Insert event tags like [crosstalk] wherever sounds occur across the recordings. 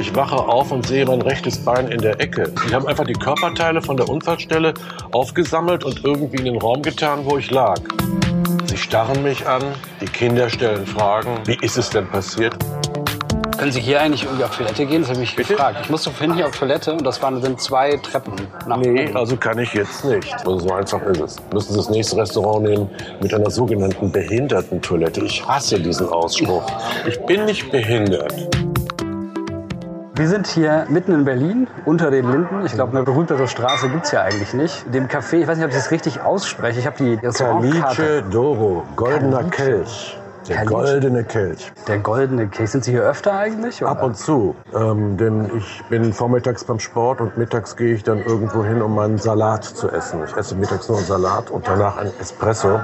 Ich wache auf und sehe mein rechtes Bein in der Ecke. Die haben einfach die Körperteile von der Unfallstelle aufgesammelt und irgendwie in den Raum getan, wo ich lag. Sie starren mich an, die Kinder stellen Fragen. Wie ist es denn passiert? Können Sie hier eigentlich irgendwie auf Toilette gehen? Das habe ich mich Bitte? gefragt. Ich musste vorhin hier auf Toilette und das waren sind zwei Treppen nach Nee, oben. also kann ich jetzt nicht. Also so einfach ist es. Müssen Sie das nächste Restaurant nehmen mit einer sogenannten Behindertentoilette. Ich hasse diesen Ausspruch. Ich bin nicht behindert. Wir sind hier mitten in Berlin, unter den Linden. Ich glaube, eine berühmtere Straße gibt's ja eigentlich nicht. Dem Café, ich weiß nicht, ob ich das richtig ausspreche. Ich habe die Restaurantkarte. Caliche Doro, goldener. Kelch. Der Caliche. goldene Kelch. Der goldene Kelch. Sind Sie hier öfter eigentlich? oder? Ab und zu. Ähm, denn ich bin vormittags beim Sport und mittags gehe ich dann irgendwo hin, um meinen Salat zu essen. Ich esse mittags nur einen Salat und danach ein Espresso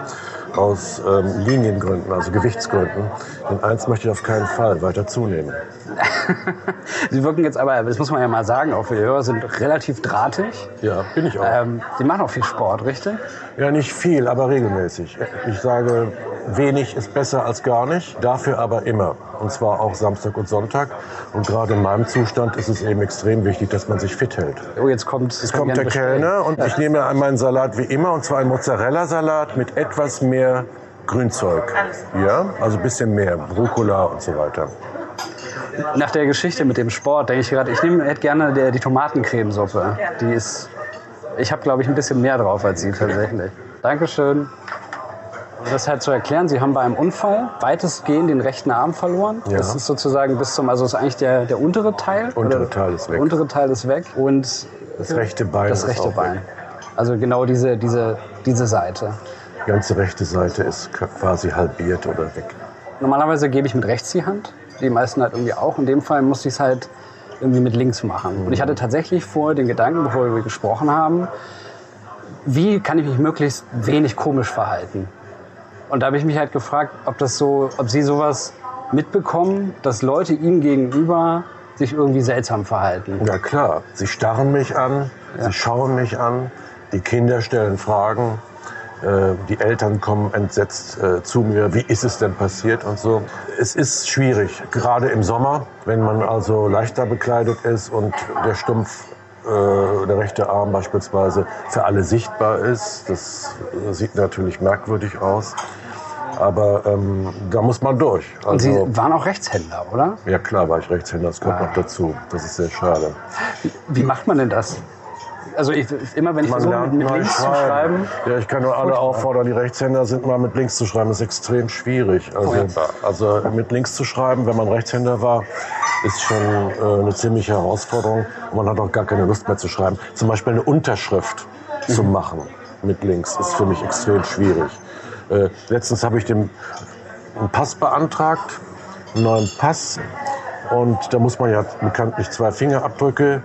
aus ähm, Liniengründen, also Gewichtsgründen. Denn eins möchte ich auf keinen Fall weiter zunehmen. [laughs] Sie wirken jetzt aber, das muss man ja mal sagen, auch für die Hörer, sind relativ drahtig. Ja, bin ich auch. Ähm, Sie machen auch viel Sport, richtig? Ja, nicht viel, aber regelmäßig. Ich sage, wenig ist besser als gar nicht, dafür aber immer. Und zwar auch Samstag und Sonntag. Und gerade in meinem Zustand ist es eben extrem wichtig, dass man sich fit hält. Oh, jetzt kommt, Es kommt der Kellner und ich nehme meinen Salat wie immer, und zwar einen Mozzarella-Salat mit etwas mehr Grünzeug. Ja, also ein bisschen mehr, Rucola und so weiter. Nach der Geschichte mit dem Sport denke ich gerade, ich nehme, hätte gerne der, die Tomatencremesuppe. Die ist, ich habe glaube ich ein bisschen mehr drauf als Sie tatsächlich. Dankeschön. Um das halt zu erklären, Sie haben bei einem Unfall weitestgehend den rechten Arm verloren. Ja. Das ist sozusagen bis zum, also ist eigentlich der, der untere Teil. Untere oder- Teil ist weg. Der untere Teil ist weg und Das rechte Bein das ist rechte auch Bein. weg. Also genau diese, diese, diese Seite. Die ganze rechte Seite ist quasi halbiert oder weg. Normalerweise gebe ich mit rechts die Hand. Die meisten halt irgendwie auch. In dem Fall musste ich es halt irgendwie mit links machen. Und ich hatte tatsächlich vor den Gedanken, bevor wir gesprochen haben, wie kann ich mich möglichst wenig komisch verhalten? Und da habe ich mich halt gefragt, ob das so, ob Sie sowas mitbekommen, dass Leute Ihnen gegenüber sich irgendwie seltsam verhalten. Ja klar, sie starren mich an, sie schauen mich an, die Kinder stellen Fragen, die Eltern kommen entsetzt äh, zu mir, wie ist es denn passiert und so. Es ist schwierig, gerade im Sommer, wenn man also leichter bekleidet ist und der Stumpf, äh, der rechte Arm beispielsweise, für alle sichtbar ist. Das äh, sieht natürlich merkwürdig aus. Aber ähm, da muss man durch. Und Sie Also, waren auch Rechtshänder, oder? ja klar war ich Rechtshänder, das kommt Ah. noch dazu. Das ist sehr schade. Wie macht man denn das? Also ich, immer wenn ich versuche, mit, links zu schreiben, Ja, ich kann nur alle auffordern, die Rechtshänder sind mal mit links zu schreiben. Das ist extrem schwierig. Also, also mit links zu schreiben, wenn man Rechtshänder war, ist schon äh, eine ziemliche Herausforderung. Und man hat auch gar keine Lust mehr zu schreiben. Zum Beispiel eine Unterschrift zu Mhm. machen mit links ist für mich extrem schwierig. Äh, letztens habe ich dem einen Pass beantragt, einen neuen Pass. Und da muss man ja bekanntlich zwei Fingerabdrücke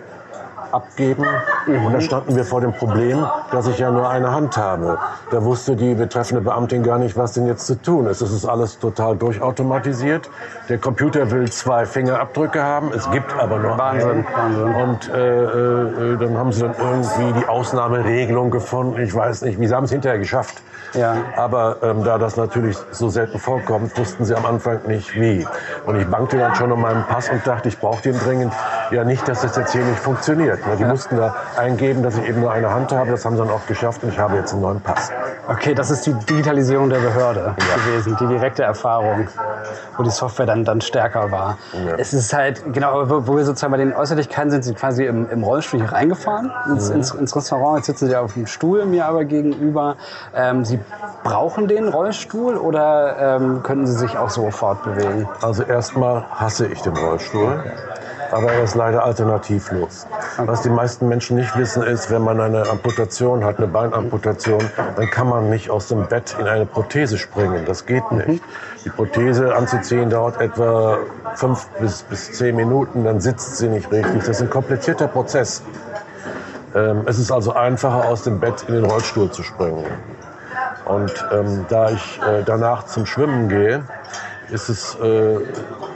abgeben. Und da standen wir vor dem Problem, dass ich ja nur eine Hand habe. Da wusste die betreffende Beamtin gar nicht, was denn jetzt zu tun ist. Es ist alles total durchautomatisiert. Der Computer will zwei Fingerabdrücke haben, es gibt aber nur Wahnsinn, einen. Und äh, äh, dann haben sie dann irgendwie die Ausnahmeregelung gefunden. Ich weiß nicht, wie sie haben es hinterher geschafft. Ja. Aber ähm, da das natürlich so selten vorkommt, wussten sie am Anfang nicht wie. Und ich bangte dann schon um meinen Pass und dachte, ich brauche den dringend. Ja, nicht, dass das jetzt hier nicht funktioniert. Die mussten da eingeben, dass ich eben nur eine Hand habe. Das haben sie dann auch geschafft und ich habe jetzt einen neuen Pass. Okay, das ist die Digitalisierung der Behörde gewesen, die direkte Erfahrung, wo die Software dann, dann stärker war. Ja. Es ist halt, genau, wo, wo wir sozusagen bei den Äußerlichkeiten sind, sie quasi im, im Rollstuhl hier reingefahren ins, ins, ins Restaurant. Jetzt sitzen sie auf dem Stuhl mir aber gegenüber. Ähm, sie brauchen den Rollstuhl oder ähm, könnten sie sich auch so fortbewegen? Also erstmal hasse ich den Rollstuhl. Aber er ist leider alternativlos. Was die meisten Menschen nicht wissen ist, wenn man eine Amputation hat, eine Beinamputation, dann kann man nicht aus dem Bett in eine Prothese springen. Das geht nicht. Die Prothese anzuziehen dauert etwa fünf bis, bis zehn Minuten, dann sitzt sie nicht richtig. Das ist ein komplizierter Prozess. Ähm, es ist also einfacher, aus dem Bett in den Rollstuhl zu springen. Und ähm, da ich äh, danach zum Schwimmen gehe, ist es äh,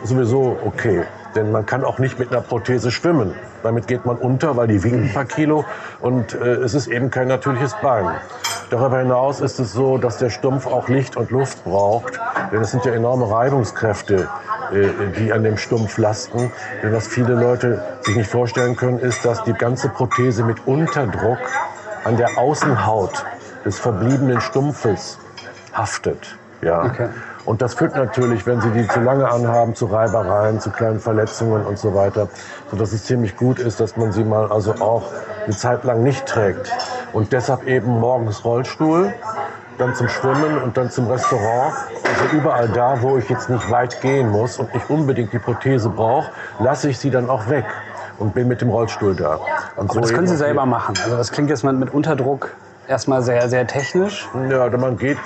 sowieso okay. Denn man kann auch nicht mit einer Prothese schwimmen. Damit geht man unter, weil die wiegt ein paar Kilo und äh, es ist eben kein natürliches Bein. Darüber hinaus ist es so, dass der Stumpf auch Licht und Luft braucht, denn es sind ja enorme Reibungskräfte, äh, die an dem Stumpf lasten. Denn was viele Leute sich nicht vorstellen können, ist, dass die ganze Prothese mit Unterdruck an der Außenhaut des verbliebenen Stumpfes haftet. Ja. Okay. Und das führt natürlich, wenn Sie die zu lange anhaben, zu Reibereien, zu kleinen Verletzungen und so weiter, sodass es ziemlich gut ist, dass man sie mal also auch eine Zeit lang nicht trägt. Und deshalb eben morgens Rollstuhl, dann zum Schwimmen und dann zum Restaurant. Also überall da, wo ich jetzt nicht weit gehen muss und nicht unbedingt die Prothese brauche, lasse ich sie dann auch weg und bin mit dem Rollstuhl da. Und Aber das können Sie selber machen. Also das klingt jetzt mal mit Unterdruck erstmal sehr, sehr technisch. Ja, man geht,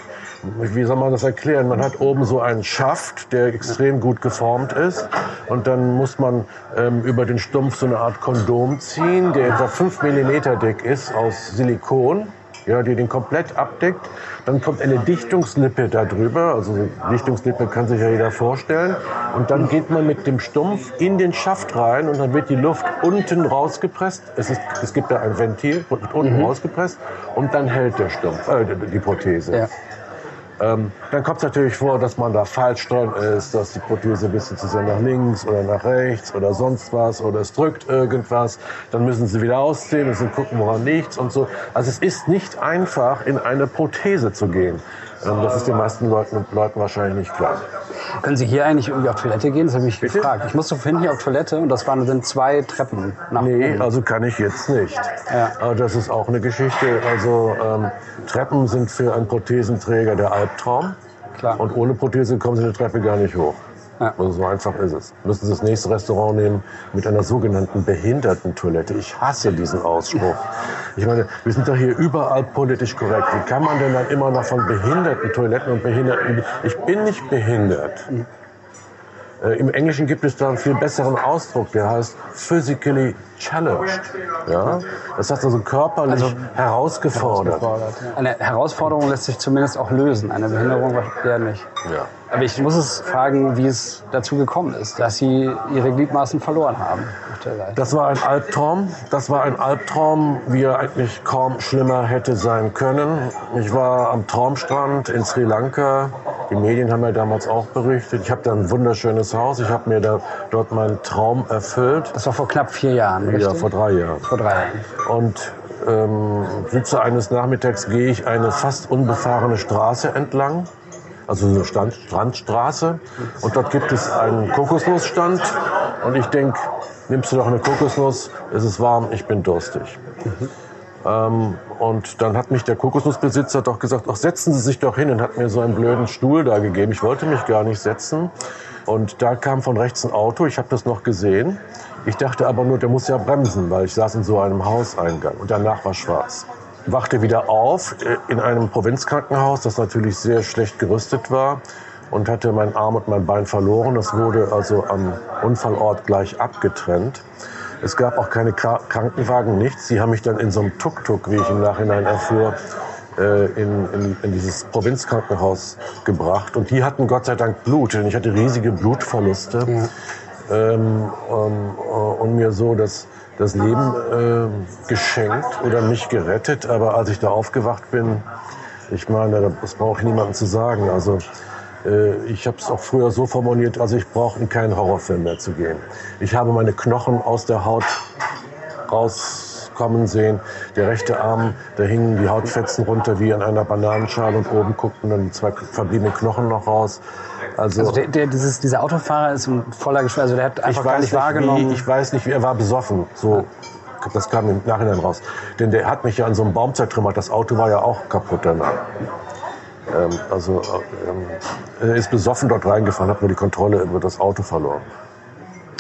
wie soll man das erklären? Man hat oben so einen Schaft, der extrem gut geformt ist. Und dann muss man ähm, über den Stumpf so eine Art Kondom ziehen, der etwa 5 mm dick ist, aus Silikon. Ja, die den komplett abdeckt. Dann kommt eine Dichtungslippe darüber. Also Dichtungslippe kann sich ja jeder vorstellen. Und dann geht man mit dem Stumpf in den Schaft rein und dann wird die Luft unten rausgepresst. Es, ist, es gibt da ein Ventil, wird unten rausgepresst und dann hält der Stumpf, äh, die Prothese. Ja. Ähm, dann kommt es natürlich vor, dass man da falsch dran ist, dass die Prothese ein bisschen zu sehr nach links oder nach rechts oder sonst was oder es drückt irgendwas. Dann müssen sie wieder ausziehen, müssen gucken, woran liegt und so. Also es ist nicht einfach, in eine Prothese zu gehen. Ähm, das ist den meisten Leuten, Leuten wahrscheinlich nicht klar. Können Sie hier eigentlich irgendwie auf Toilette gehen? Das habe ich mich gefragt. Ich musste vorhin hier auf Toilette und das waren sind zwei Treppen nach Nee, oben. also kann ich jetzt nicht. Ja. Aber das ist auch eine Geschichte. Also ähm, Treppen sind für einen Prothesenträger der Albtraum. Klar. Und ohne Prothese kommen Sie eine Treppe gar nicht hoch. Ja. Also so einfach ist es. Müssen Sie das nächste Restaurant nehmen mit einer sogenannten Behindertentoilette. Ich hasse diesen Ausspruch. Ich meine, wir sind doch hier überall politisch korrekt. Wie kann man denn dann immer noch von Behindertentoiletten und Behinderten... Ich bin nicht behindert. Äh, Im Englischen gibt es da einen viel besseren Ausdruck, der heißt physically challenged. Ja? Das heißt also körperlich herausgefordert. Eine Herausforderung lässt sich zumindest auch lösen. Eine Behinderung eher nicht. Ja. Aber ich muss es fragen, wie es dazu gekommen ist, dass Sie Ihre Gliedmaßen verloren haben. Das war ein Albtraum. Das war ein Albtraum, wie er eigentlich kaum schlimmer hätte sein können. Ich war am Traumstrand in Sri Lanka. Die Medien haben ja damals auch berichtet. Ich habe da ein wunderschönes Haus. Ich habe mir da, dort meinen Traum erfüllt. Das war vor knapp vier Jahren, richtig? Ja, vor drei Jahren. vor drei Jahren. Und ähm, sitze eines Nachmittags, gehe ich eine fast unbefahrene Straße entlang, also eine Stand, Strandstraße. Und dort gibt es einen Kokosnussstand. Und ich denke, nimmst du doch eine Kokosnuss, es ist warm, ich bin durstig. Ähm, und dann hat mich der Kokosnussbesitzer doch gesagt, ach, setzen Sie sich doch hin und hat mir so einen blöden Stuhl da gegeben. Ich wollte mich gar nicht setzen. Und da kam von rechts ein Auto, ich habe das noch gesehen. Ich dachte aber nur, der muss ja bremsen, weil ich saß in so einem Hauseingang und danach war schwarz. Wachte wieder auf äh, in einem Provinzkrankenhaus, das natürlich sehr schlecht gerüstet war und hatte meinen Arm und mein Bein verloren. Das wurde also am Unfallort gleich abgetrennt. Es gab auch keine Kra- Krankenwagen, nichts. Sie haben mich dann in so einem Tuk-Tuk, wie ich im Nachhinein erfuhr, äh, in, in, in dieses Provinzkrankenhaus gebracht. Und die hatten Gott sei Dank Blut, denn ich hatte riesige Blutverluste. Ähm, ähm, äh, und mir so das, das Leben äh, geschenkt oder mich gerettet. Aber als ich da aufgewacht bin, ich meine, das brauche ich niemandem zu sagen. Also ich habe es auch früher so formuliert, also ich brauche in keinen Horrorfilm mehr zu gehen. Ich habe meine Knochen aus der Haut rauskommen sehen. Der rechte Arm, da hingen die Hautfetzen runter wie an einer Bananenschale und oben guckten dann die zwei verbliebenen Knochen noch raus. Also, Also der, der, dieses, dieser Autofahrer ist voller Geschwür, also der hat einfach ich gar weiß nicht nicht, wahrgenommen. wie, ich weiß nicht, wie er war besoffen. So, das kam im Nachhinein raus. Denn der hat mich ja an so einem Baum zertrümmert. Das Auto war ja auch kaputt danach. Ähm, also ähm, er ist besoffen dort reingefahren, hat nur die Kontrolle über das Auto verloren.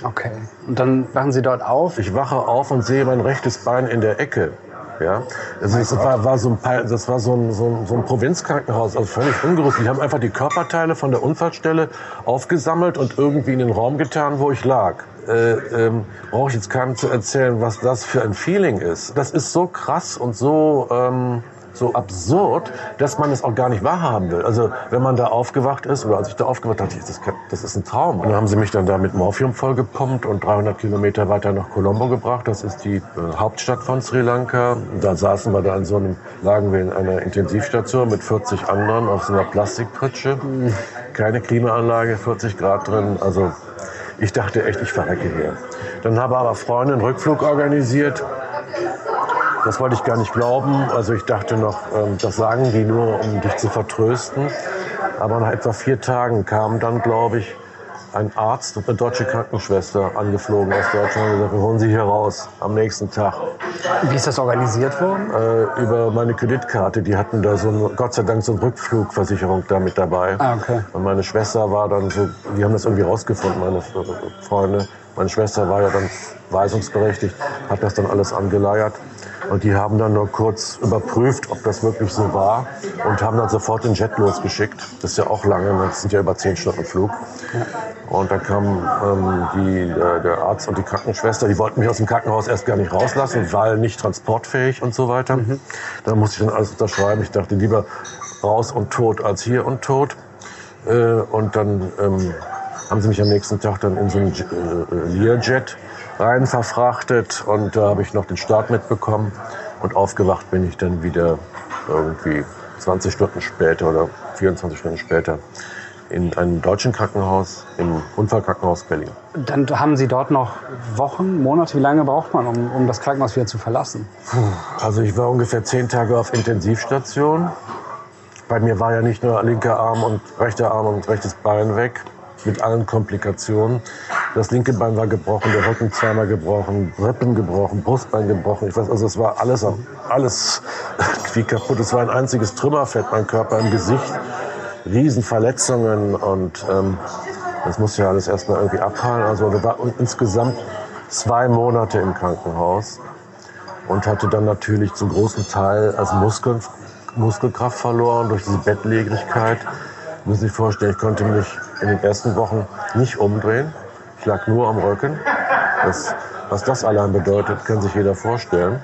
okay. Und dann wachen Sie dort auf. Ich wache auf und sehe mein rechtes Bein in der Ecke. Ja, also das war, war so ein, das war so ein, so ein, so ein Provinzkrankenhaus, also völlig ungerüstet. Die haben einfach die Körperteile von der Unfallstelle aufgesammelt und irgendwie in den Raum getan, wo ich lag. Äh, ähm, Brauche ich jetzt keinem zu erzählen, was das für ein Feeling ist. Das ist so krass und so, ähm, so absurd, dass man es auch gar nicht wahrhaben will. Also wenn man da aufgewacht ist, oder als ich da aufgewacht dachte ich, das, das ist ein Traum. Und dann haben sie mich dann da mit Morphium vollgepumpt und 300 Kilometer weiter nach Colombo gebracht. Das ist die äh, Hauptstadt von Sri Lanka. Da saßen wir da in so einem, lagen wir in einer Intensivstation mit 40 anderen auf so einer Plastikpritsche. Keine Klimaanlage, 40 Grad drin. Also ich dachte echt, ich verrecke hier. Dann habe aber Freunde einen Rückflug organisiert das wollte ich gar nicht glauben. Also ich dachte noch, ähm, das sagen die nur, um dich zu vertrösten. Aber nach etwa vier Tagen kam dann, glaube ich, ein Arzt und eine deutsche Krankenschwester angeflogen aus Deutschland und gesagt, wir holen Sie hier raus am nächsten Tag. Wie ist das organisiert worden? Äh, über meine Kreditkarte. Die hatten da so, eine, Gott sei Dank, so eine Rückflugversicherung da mit dabei. Ah, okay. Und meine Schwester war dann so, die haben das irgendwie rausgefunden, meine Freunde. Meine Schwester war ja dann weisungsberechtigt, hat das dann alles angeleiert. Und die haben dann nur kurz überprüft, ob das wirklich so war und haben dann sofort den Jet losgeschickt. Das ist ja auch lange, das sind ja über zehn Stunden Flug. Und dann kam ähm, die, äh, der Arzt und die Krankenschwester, die wollten mich aus dem Krankenhaus erst gar nicht rauslassen, weil nicht transportfähig und so weiter. Mhm. Da musste ich dann alles unterschreiben. Ich dachte lieber raus und tot als hier und tot. Äh, und dann ähm, haben sie mich am nächsten Tag dann in so einen äh, Learjet rein verfrachtet und da habe ich noch den Start mitbekommen und aufgewacht bin ich dann wieder irgendwie 20 Stunden später oder 24 Stunden später in einem deutschen Krankenhaus, im Unfallkrankenhaus Berlin. Dann haben Sie dort noch Wochen, Monate, wie lange braucht man, um, um das Krankenhaus wieder zu verlassen? Also ich war ungefähr zehn Tage auf Intensivstation. Bei mir war ja nicht nur linker Arm und rechter Arm und rechtes Bein weg, mit allen Komplikationen. Das linke Bein war gebrochen, der Rücken zweimal gebrochen, Rippen gebrochen, Brustbein gebrochen. Ich weiß, also es war alles, alles [laughs] wie kaputt. Es war ein einziges Trümmerfett, mein Körper im Gesicht. Riesenverletzungen und ähm, das musste ja alles erstmal irgendwie abheilen. Also da war insgesamt zwei Monate im Krankenhaus und hatte dann natürlich zum großen Teil als Muskeln, Muskelkraft verloren durch diese Bettlägerigkeit. Müssen Sie sich vorstellen, ich konnte mich in den ersten Wochen nicht umdrehen. Ich lag nur am Rücken. Das, was das allein bedeutet, kann sich jeder vorstellen.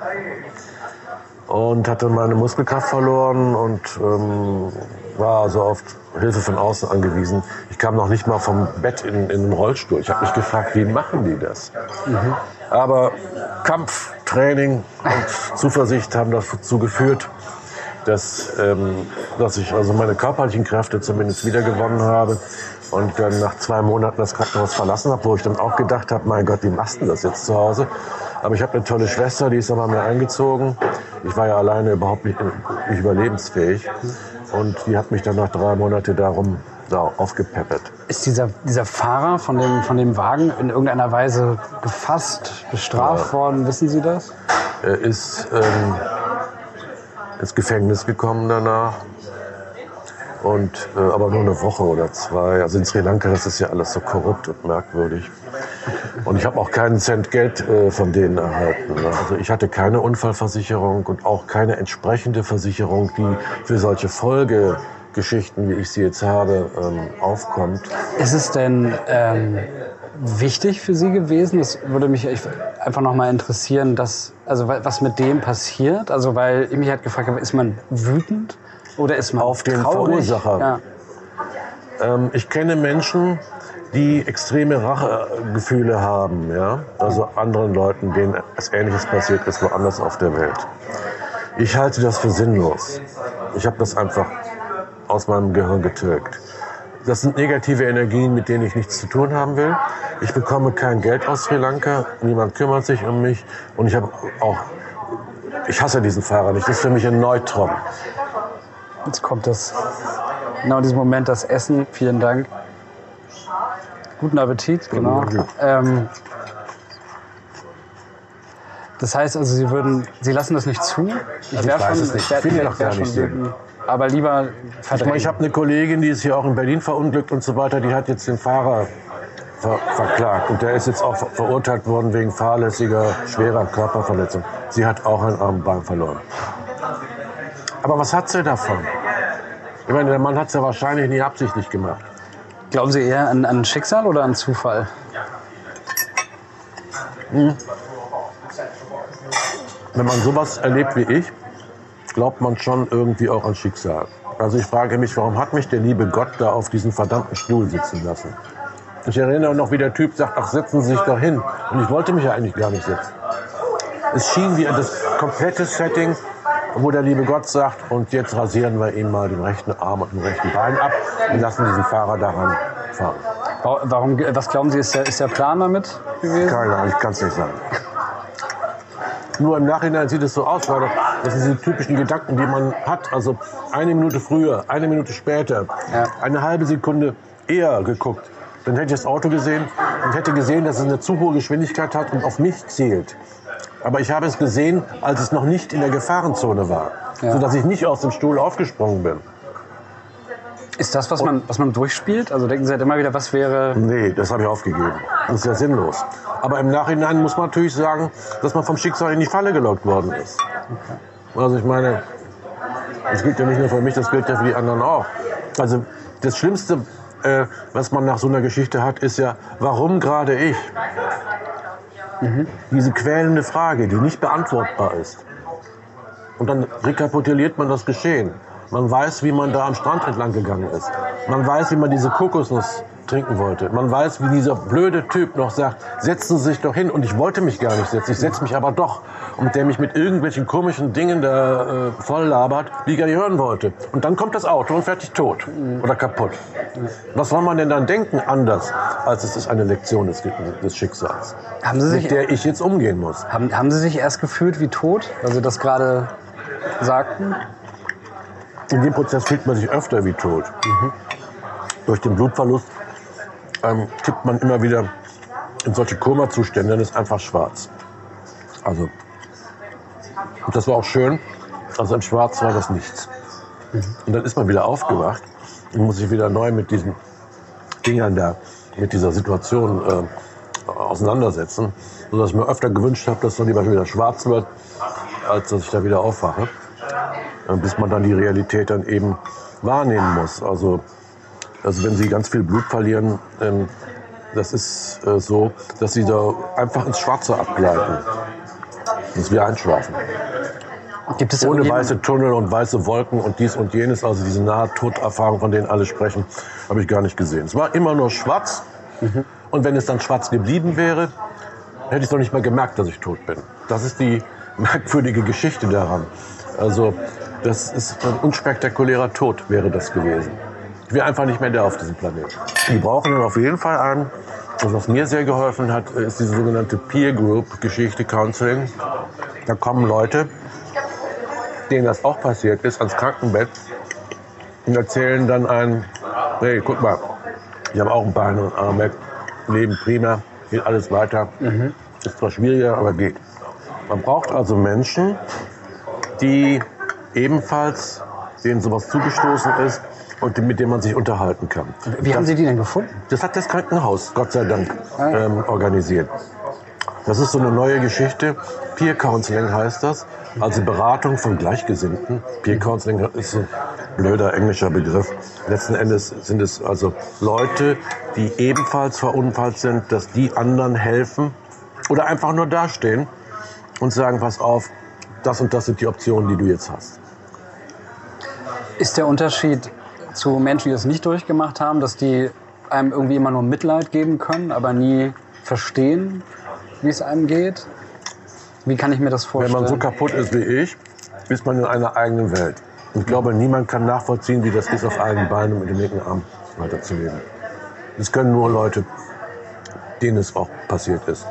Und hatte meine Muskelkraft verloren und ähm, war also auf Hilfe von außen angewiesen. Ich kam noch nicht mal vom Bett in, in den Rollstuhl. Ich habe mich gefragt, wie machen die das? Mhm. Aber Kampf, Training und Zuversicht haben dazu geführt, dass, ähm, dass ich also meine körperlichen Kräfte zumindest wiedergewonnen habe und dann nach zwei Monaten das Krankenhaus verlassen habe, wo ich dann auch gedacht habe, mein Gott, wie machst du das jetzt zu Hause? Aber ich habe eine tolle Schwester, die ist dann bei mir eingezogen. Ich war ja alleine überhaupt nicht, nicht überlebensfähig. Und die hat mich dann nach drei Monaten darum da aufgepeppert. Ist dieser, dieser Fahrer von dem, von dem Wagen in irgendeiner Weise gefasst, bestraft ja. worden? Wissen Sie das? Er ist ähm, ins Gefängnis gekommen danach und äh, aber nur eine Woche oder zwei. Also in Sri Lanka das ist ja alles so korrupt und merkwürdig. Und ich habe auch keinen Cent Geld äh, von denen erhalten. Ne? Also ich hatte keine Unfallversicherung und auch keine entsprechende Versicherung, die für solche Folgegeschichten, wie ich sie jetzt habe, ähm, aufkommt. Ist es denn ähm, wichtig für Sie gewesen? Das würde mich einfach noch mal interessieren, dass, also was mit dem passiert. Also weil ich mich halt gefragt habe, ist man wütend? Oder ist man auf den traurig? Verursacher? Ja. Ähm, ich kenne Menschen, die extreme Rachegefühle haben, ja, also anderen Leuten, denen es Ähnliches passiert ist, woanders auf der Welt. Ich halte das für sinnlos. Ich habe das einfach aus meinem Gehirn getilgt. Das sind negative Energien, mit denen ich nichts zu tun haben will. Ich bekomme kein Geld aus Sri Lanka, niemand kümmert sich um mich und ich habe auch, ich hasse diesen Fahrer nicht. Das ist für mich ein Neutron. Jetzt kommt das. Genau in diesem Moment das Essen. Vielen Dank. Guten Appetit, genau. Ähm, das heißt also, Sie würden, Sie lassen das nicht zu? Ich, weiß schon, es nicht. Ich finde doch gar nicht Aber lieber verdrängen. Ich, ich habe eine Kollegin, die ist hier auch in Berlin verunglückt und so weiter. Die hat jetzt den Fahrer ver verklagt und der ist jetzt auch verurteilt worden wegen fahrlässiger schwerer Körperverletzung. Sie hat auch ein Armbein verloren. Aber was hat sie davon? Ich meine, der Mann hat es ja wahrscheinlich nie absichtlich gemacht. Glauben Sie eher an, an Schicksal oder an Zufall? Hm. Wenn man sowas erlebt wie ich glaubt man schon irgendwie auch an Schicksal. Also ich frage mich, warum hat mich der liebe Gott da auf diesen verdammten Stuhl sitzen lassen? Ich erinnere noch, wie der Typ sagt, ach, setzen Sie sich doch hin. Und ich wollte mich ja eigentlich gar nicht setzen. Es schien wie das komplette Setting, wo der liebe Gott sagt, und jetzt rasieren wir ihm mal den rechten Arm und den rechten Bein ab und lassen diesen Fahrer daran fahren. Warum, was glauben Sie, ist der, ist der Plan damit gewesen? Keine Ahnung, ich kann es nicht sagen. Nur im Nachhinein sieht es so aus, weil das sind diese typischen Gedanken, die man hat. Also eine Minute früher, eine Minute später, Ja. eine halbe Sekunde eher geguckt. Dann hätte ich das Auto gesehen und hätte gesehen, dass es eine zu hohe Geschwindigkeit hat und auf mich zielt. Aber ich habe es gesehen, als es noch nicht in der Gefahrenzone war, Ja. sodass ich nicht aus dem Stuhl aufgesprungen bin. Ist das, was man, was man durchspielt? Also denken Sie halt immer wieder, was wäre. Nee, das habe ich aufgegeben. Das ist ja sinnlos. Aber im Nachhinein muss man natürlich sagen, dass man vom Schicksal in die Falle gelockt worden ist. Also ich meine, das gilt ja nicht nur für mich, das gilt ja für die anderen auch. Also das Schlimmste, äh, was man nach so einer Geschichte hat, ist ja, warum gerade ich? Diese quälende Frage, die nicht beantwortbar ist. Und dann rekapituliert man das Geschehen. Man weiß, wie man da am Strand entlang gegangen ist. Man weiß, wie man diese Kokosnuss trinken wollte. Man weiß, wie dieser blöde Typ noch sagt, setzen Sie sich doch hin. Und ich wollte mich gar nicht setzen, ich setze mich aber doch. Und der mich mit irgendwelchen komischen Dingen da äh, voll labert, die ich gar nicht hören wollte. Und dann kommt das Auto und fertig tot oder kaputt. Was soll man denn dann denken anders, als es ist eine Lektion des, des Schicksals, Haben Sie sich, mit der ich jetzt umgehen muss? haben, haben Sie sich erst gefühlt wie tot, weil Sie das gerade sagten? In dem Prozess fühlt man sich öfter wie tot. Durch den Blutverlust ähm, kippt man immer wieder in solche Koma-Zustände, dann ist einfach schwarz. Also, und das war auch schön. Also im Schwarz war das nichts. Und dann ist man wieder aufgewacht und muss sich wieder neu mit diesen Dingern da, mit dieser Situation äh, auseinandersetzen. Sodass ich mir öfter gewünscht habe, dass dann lieber wieder schwarz wird, als dass ich da wieder aufwache. Äh, bis man dann die Realität dann eben wahrnehmen muss. Also, also wenn sie ganz viel Blut verlieren, ähm, das ist äh, so, dass sie da einfach ins Schwarze abgleiten. Dass wir einschlafen. Gibt es Ohne weiße Tunnel und weiße Wolken und dies und jenes, also diese Nahtoderfahrung, von denen alle sprechen, habe ich gar nicht gesehen. Es war immer nur schwarz. Und wenn es dann schwarz geblieben wäre, hätte ich doch nicht mal gemerkt, dass ich tot bin. Das ist die [laughs] merkwürdige Geschichte daran. Also, das ist ein unspektakulärer Tod wäre das gewesen. Ich wäre einfach nicht mehr da auf diesem Planeten. Die brauchen dann auf jeden Fall einen. Und was mir sehr geholfen hat, ist diese sogenannte Peer Group Geschichte Counseling. Da kommen Leute, denen das auch passiert ist, ans Krankenbett und erzählen dann einen, hey, guck mal, ich habe auch ein Bein und einen Arm weg, Leben prima, geht alles weiter. Ist zwar schwieriger, aber geht. Man braucht also Menschen, die ebenfalls denen sowas zugestoßen ist und mit denen man sich unterhalten kann. Wie haben Sie die denn gefunden? Das hat das Krankenhaus, Gott sei Dank, ähm, organisiert. Das ist so eine neue Geschichte. Peer Counseling heißt das. Also Beratung von Gleichgesinnten. Peer Counseling ist ein blöder englischer Begriff. Letzten Endes sind es also Leute, die ebenfalls verunfallt sind, dass die anderen helfen oder einfach nur dastehen und sagen, pass auf, das und das sind die Optionen, die du jetzt hast. Ist der Unterschied zu Menschen, die das nicht durchgemacht haben, dass die einem irgendwie immer nur Mitleid geben können, aber nie verstehen, wie es einem geht? Wie kann ich mir das Wenn vorstellen? man so kaputt ist wie ich, ist man in einer eigenen Welt. Und ich glaube, niemand kann nachvollziehen, wie das ist, auf eigenen Beinen und mit dem linken Arm weiterzuleben. Das können nur Leute, denen es auch passiert ist.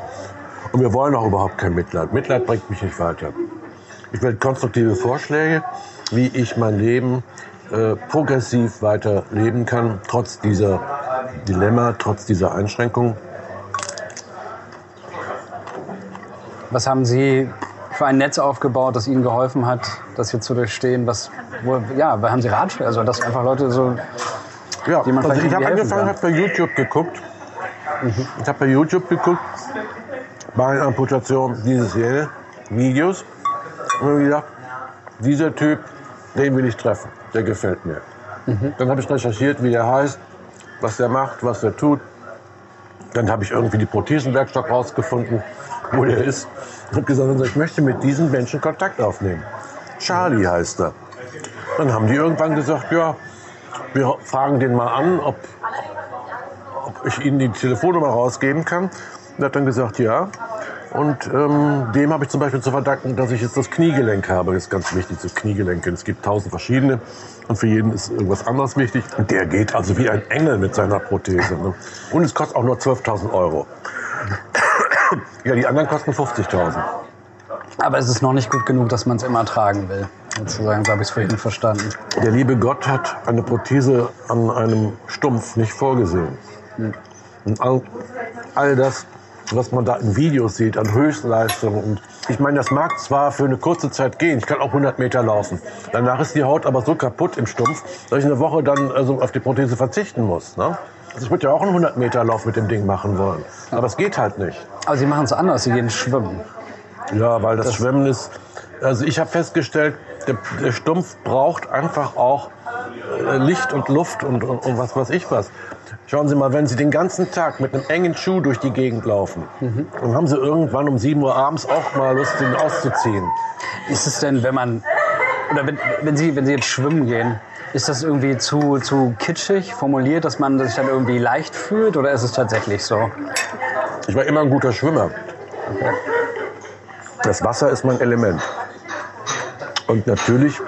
Und wir wollen auch überhaupt kein Mitleid. Mitleid bringt mich nicht weiter. Ich will konstruktive Vorschläge, wie ich mein Leben äh, progressiv weiter leben kann, trotz dieser Dilemma, trotz dieser Einschränkungen. Was haben Sie für ein Netz aufgebaut, das Ihnen geholfen hat, das hier zu durchstehen? Was, wo, ja, haben Sie Ratschläge? Also, dass einfach Leute so. Ja, die man also ich habe angefangen, habe bei YouTube geguckt. Ich habe bei YouTube geguckt, bei Amputation dieses jene Videos. Und gedacht, dieser Typ, den will ich treffen. Der gefällt mir. Dann habe ich recherchiert, wie der heißt, was der macht, was er tut. Dann habe ich irgendwie die Prothesenwerkstatt rausgefunden, wo der ist. Und habe gesagt, ich möchte mit diesen Menschen Kontakt aufnehmen. Charlie heißt er. Dann haben die irgendwann gesagt, ja, wir fragen den mal an, ob, ob ich ihnen die Telefonnummer rausgeben kann. Er hat dann gesagt, ja. Und ähm, dem habe ich zum Beispiel zu verdanken, dass ich jetzt das Kniegelenk habe. Das ist ganz wichtig, das Kniegelenk. Es gibt tausend verschiedene und für jeden ist irgendwas anderes wichtig. Und der geht also wie ein Engel mit seiner Prothese. Ne? Und es kostet auch nur 12.000 Euro. ja, die anderen kosten 50.000. Aber es ist noch nicht gut genug, dass man es immer tragen will. Sozusagen, so habe ich es vorhin verstanden. Der liebe Gott hat eine Prothese an einem Stumpf nicht vorgesehen. Und all, all das, was man da in Videos sieht, an Höchstleistung. Und ich meine, das mag zwar für eine kurze Zeit gehen, ich kann auch 100 Meter laufen. Danach ist die Haut aber so kaputt im Stumpf, dass ich eine Woche dann also auf die Prothese verzichten muss. Ne? Also ich würde ja auch einen 100 Meter Lauf mit dem Ding machen wollen. Aber es geht halt nicht. Aber Sie machen es anders, Sie gehen schwimmen. Ja, weil das, Schwimmen ist. Also ich habe festgestellt, der, der Stumpf braucht einfach auch Licht und Luft und, und, und was weiß ich was. Schauen Sie mal, wenn Sie den ganzen Tag mit einem engen Schuh durch die Gegend laufen, dann haben Sie irgendwann um 7 Uhr abends auch mal Lust, den auszuziehen. Ist es denn, wenn man, oder wenn, wenn, Sie, wenn Sie jetzt schwimmen gehen, ist das irgendwie zu, zu kitschig formuliert, dass man sich dann irgendwie leicht fühlt oder ist es tatsächlich so? Ich war immer ein guter Schwimmer. Das Wasser ist mein Element. Und natürlich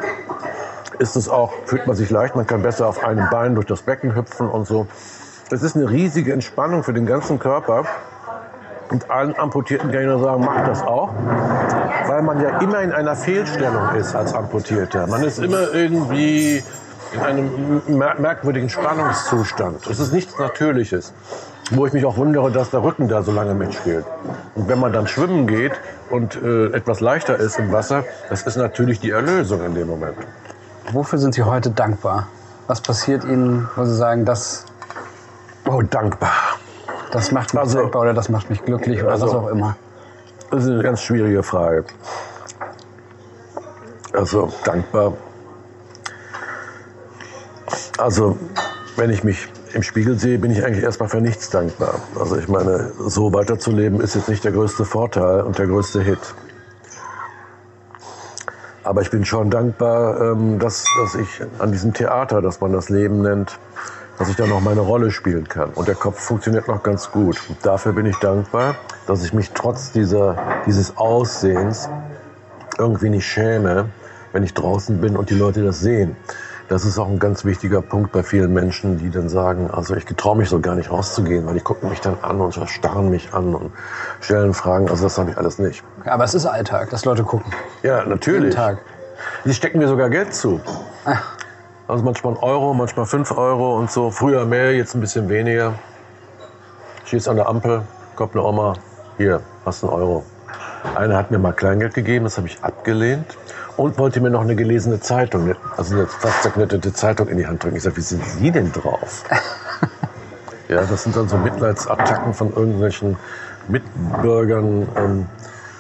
ist es auch, fühlt man sich leicht, man kann besser auf einem Bein durch das Becken hüpfen und so. Es ist eine riesige Entspannung für den ganzen Körper. Und allen Amputierten kann ich nur sagen, macht das auch. Weil man ja immer in einer Fehlstellung ist als Amputierter. Man ist immer irgendwie in einem mer merkwürdigen Spannungszustand. Es ist nichts Natürliches. Wo ich mich auch wundere, dass der Rücken da so lange mitspielt. Und wenn man dann schwimmen geht und äh, etwas leichter ist im Wasser, das ist natürlich die Erlösung in dem Moment. Wofür sind Sie heute dankbar? Was passiert Ihnen, wo Sie sagen, das, Oh, dankbar. das macht mich Also- dankbar oder das macht mich glücklich oder Also- was auch immer? Das ist eine ganz schwierige Frage. Also dankbar. Also wenn ich mich im Spiegel sehe, bin ich eigentlich erstmal für nichts dankbar. Also ich meine, so weiterzuleben ist jetzt nicht der größte Vorteil und der größte Hit. Aber ich bin schon dankbar, ähm, dass, dass ich an diesem Theater, das man das Leben nennt, dass ich da noch meine Rolle spielen kann. Und der Kopf funktioniert noch ganz gut. Und dafür bin ich dankbar, dass ich mich trotz dieser, dieses Aussehens irgendwie nicht schäme, wenn ich draußen bin und die Leute das sehen. Das ist auch ein ganz wichtiger Punkt bei vielen Menschen, die dann sagen, also ich getraue mich so gar nicht rauszugehen, weil die gucken mich dann an und starren mich an und stellen Fragen. Also das habe ich alles nicht. Aber es ist Alltag, dass Leute gucken. Ja, natürlich. Jeden Tag. Die stecken mir sogar Geld zu. Also manchmal ein Euro, manchmal fünf Euro und so. Früher mehr, jetzt ein bisschen weniger. Schießt an der Ampel, kommt eine Oma, hier, hast einen Euro. Einer hat mir mal Kleingeld gegeben, das habe ich abgelehnt. Und wollte mir noch eine gelesene Zeitung, also eine fast zerknitterte Zeitung in die Hand drücken. Ich sage, wie sind Sie denn drauf? [laughs] ja, das sind dann so Mitleidsattacken von irgendwelchen Mitbürgern. Ähm,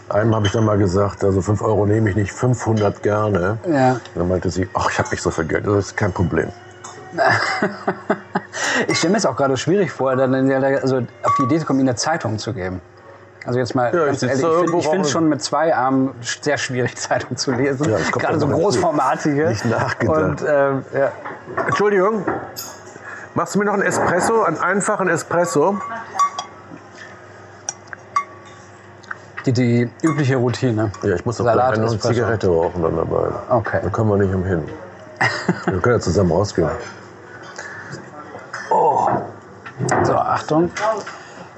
einem habe ich dann mal gesagt, also 5 Euro nehme ich nicht, 500 gerne. Ja. Dann meinte sie, ach, ich habe nicht so viel Geld, das ist kein Problem. [laughs] Ich stelle mir es auch gerade schwierig vor, dann also auf die Idee zu kommen, ihnen eine Zeitung zu geben. Also jetzt mal Ja, ich ganz ehrlich, ich finde es schon mit zwei Armen sehr schwierig, Zeitung zu lesen. Ja, gerade so noch großformatige. Nicht nachgedacht. Und ähm, ja. Entschuldigung, machst du mir noch einen Espresso, einen einfachen Espresso? die, die übliche Routine. Ja, ich muss doch Salat, noch eine Espresso. Zigarette rauchen dann dabei. Okay. Da kommen wir nicht umhin. Wir können ja zusammen rausgehen. [laughs] So, Achtung.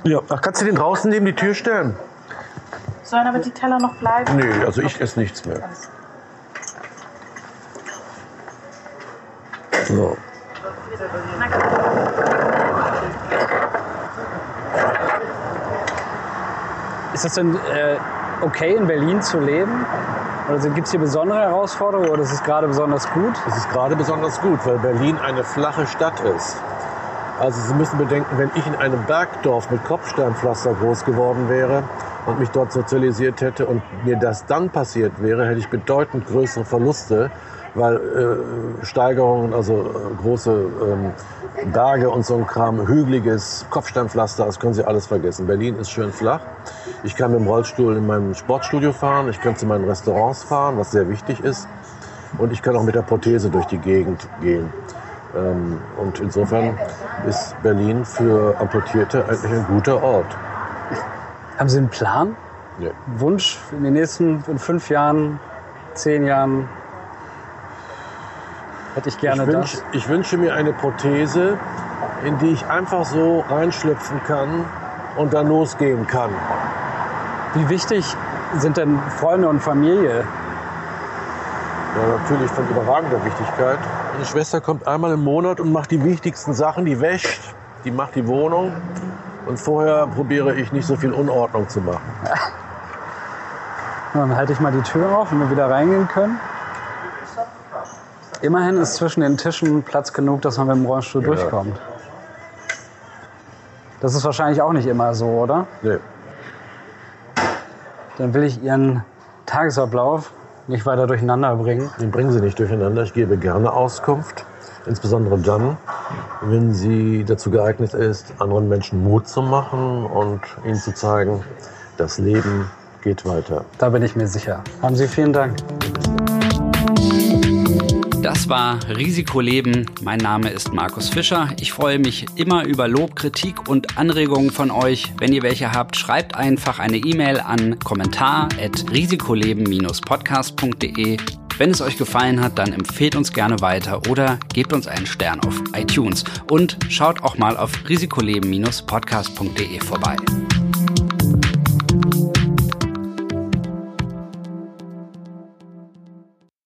Ja. Ach, kannst du den draußen neben die Tür stellen? Sollen aber die Teller noch bleiben? Nee, also ich esse nichts mehr. So. Ist es denn äh, okay, in Berlin zu leben? Oder gibt es hier besondere Herausforderungen oder ist es gerade besonders gut? Das ist gerade besonders gut, weil Berlin eine flache Stadt ist. Also Sie müssen bedenken, wenn ich in einem Bergdorf mit Kopfsteinpflaster groß geworden wäre und mich dort sozialisiert hätte und mir das dann passiert wäre, hätte ich bedeutend größere Verluste, weil äh, Steigerungen, also äh, große ähm, Berge und so ein Kram, hügeliges Kopfsteinpflaster, das können Sie alles vergessen. Berlin ist schön flach. Ich kann mit dem Rollstuhl in meinem Sportstudio fahren, ich kann zu meinen Restaurants fahren, was sehr wichtig ist. Und ich kann auch mit der Prothese durch die Gegend gehen. Ähm, und insofern ist Berlin für Amputierte eigentlich ein guter Ort. Haben Sie einen Plan? Ja. Wunsch in den nächsten in fünf Jahren, zehn Jahren? Hätte ich gerne Ich, wünsch, das. ich wünsche mir eine Prothese, in die ich einfach so reinschlüpfen kann und dann losgehen kann. Wie wichtig sind denn Freunde und Familie? Ja, natürlich von überragender Wichtigkeit. Meine Schwester kommt einmal im Monat und macht die wichtigsten Sachen. Die wäscht, die macht die Wohnung. Und vorher probiere ich nicht so viel Unordnung zu machen. Dann halte ich mal die Tür auf, wenn wir wieder reingehen können. Immerhin ist zwischen den Tischen Platz genug, dass man mit dem Rollstuhl durchkommt. Das ist wahrscheinlich auch nicht immer so, oder? Nee. Dann will ich Ihren Tagesablauf nicht weiter durcheinander bringen. Den bringen Sie nicht durcheinander. Ich gebe gerne Auskunft. Insbesondere dann, wenn sie dazu geeignet ist, anderen Menschen Mut zu machen und ihnen zu zeigen, das Leben geht weiter. Da bin ich mir sicher. Haben Sie vielen Dank. War Risikoleben. Mein Name ist Markus Fischer. Ich freue mich immer über Lob, Kritik und Anregungen von euch. Wenn ihr welche habt, schreibt einfach eine E-Mail an kommentar@risikoleben-podcast.de. Wenn es euch gefallen hat, dann empfehlt uns gerne weiter oder gebt uns einen Stern auf iTunes und schaut auch mal auf risikoleben-podcast.de vorbei.